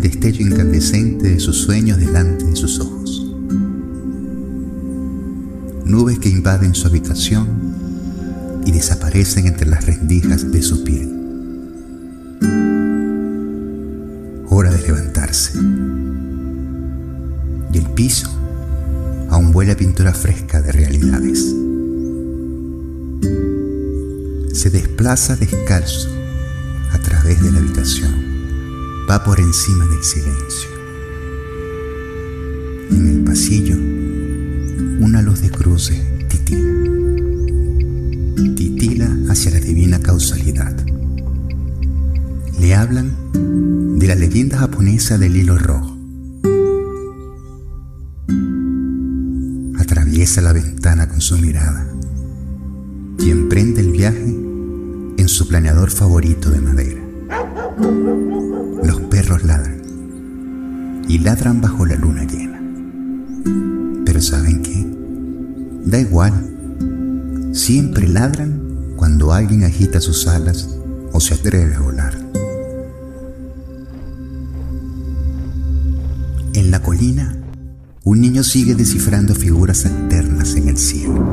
destello incandescente de sus sueños delante de sus ojos. Nubes que invaden su habitación y desaparecen entre las rendijas de su piel. Hora de levantarse. Y el piso aún huele a pintura fresca de realidades. Se desplaza descalzo a través de la habitación. Va por encima del silencio. En el pasillo, una luz de cruce titila. Titila hacia la divina causalidad. Le hablan de la leyenda japonesa del hilo rojo. Atraviesa la ventana con su mirada y emprende el viaje en su planeador favorito de madera. Perros ladran y ladran bajo la luna llena. Pero ¿saben qué? Da igual. Siempre ladran cuando alguien agita sus alas o se atreve a volar. En la colina, un niño sigue descifrando figuras alternas en el cielo.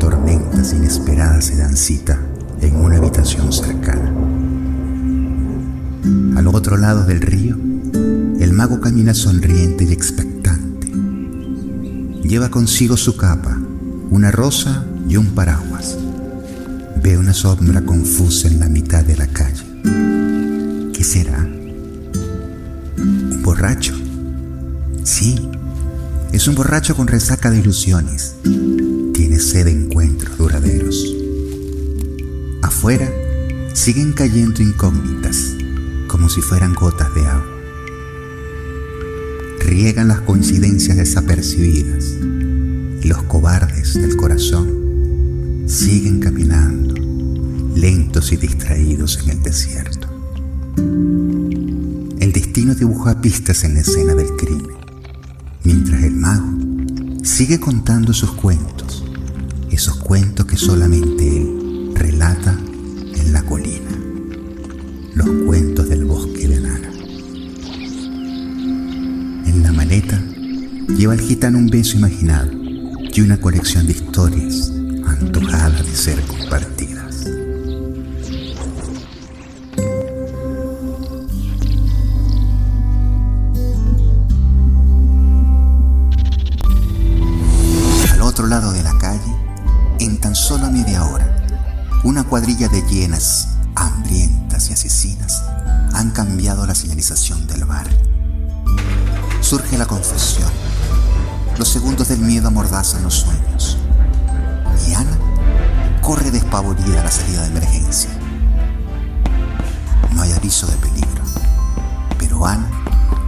Tormentas inesperadas se dan cita en una habitación cercana. Al otro lado del río, el mago camina sonriente y expectante. Lleva consigo su capa, una rosa y un paraguas. Ve una sombra confusa en la mitad de la calle. ¿Qué será? ¿Un borracho? Sí, es un borracho con resaca de ilusiones. Tiene sed de encuentros duraderos. Afuera siguen cayendo incógnitas, como si fueran gotas de agua. Riegan las coincidencias desapercibidas y los cobardes del corazón siguen caminando, lentos y distraídos en el desierto. El destino dibuja pistas en la escena del crimen, mientras el mago sigue contando sus cuentos, esos cuentos que solamente él lleva el gitano un beso imaginado y una colección de historias antojadas de ser compartidas. Al otro lado de la calle, en tan solo media hora, una cuadrilla de llenas, hambrientas y asesinas han cambiado la señalización del bar. Surge la confusión. Los segundos del miedo amordazan los sueños. Y Ana corre despavorida a la salida de emergencia. No hay aviso de peligro, pero Ana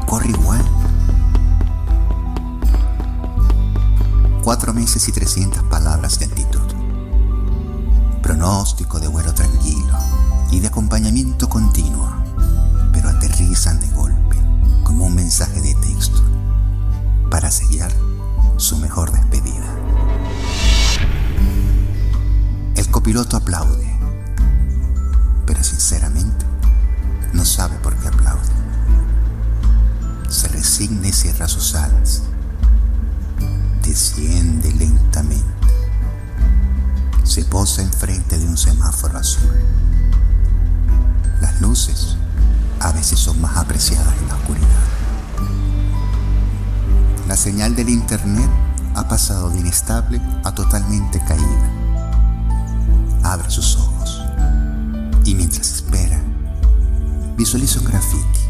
corre igual. Cuatro meses y 300 palabras de actitud. Pronóstico de vuelo tranquilo y de acompañamiento continuo, pero aterrizan de golpe como un mensaje de texto para sellar su mejor despedida. El copiloto aplaude, pero sinceramente no sabe por qué aplaude. Se resigna y cierra sus alas. Desciende lentamente. Se posa enfrente de un semáforo azul. Las luces a veces son más apreciadas en la oscuridad. Señal del internet ha pasado de inestable a totalmente caída. Abre sus ojos y mientras espera, visualiza un graffiti.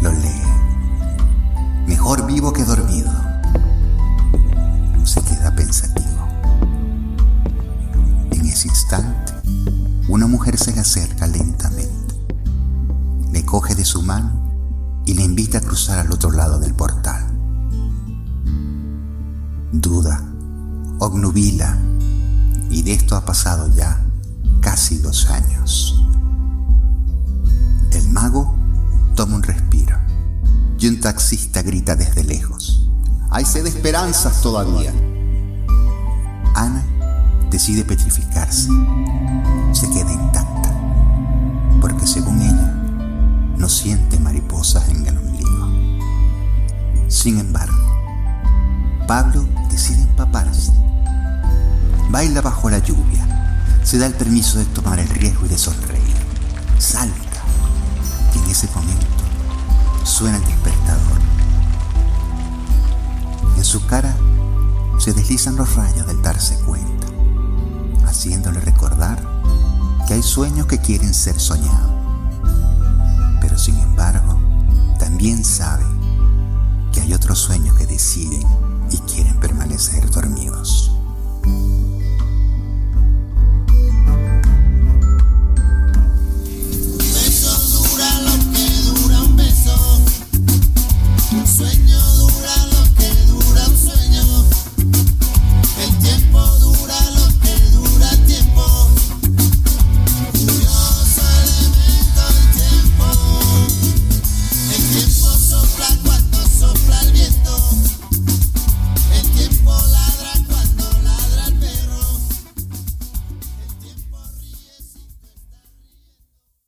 Lo lee. Mejor vivo que dormido. Se queda pensativo. En ese instante, una mujer se le acerca lentamente. Le coge de su mano y le invita a cruzar al otro lado del portal. Duda, obnubila, y de esto ha pasado ya casi dos años. El mago toma un respiro y un taxista grita desde lejos. Hay sed de esperanzas todavía. Ana decide petrificarse. Se queda intacta, porque según ella, no siente mariposas en el ombligo. Sin embargo, Pablo decide empaparse. Baila bajo la lluvia, se da el permiso de tomar el riesgo y de sonreír. Salta. Y en ese momento suena el despertador. En su cara se deslizan los rayos del darse cuenta, haciéndole recordar que hay sueños que quieren ser soñados. Pero sin embargo, también sabe que hay otros sueños que deciden y quieren permanecer dormidos.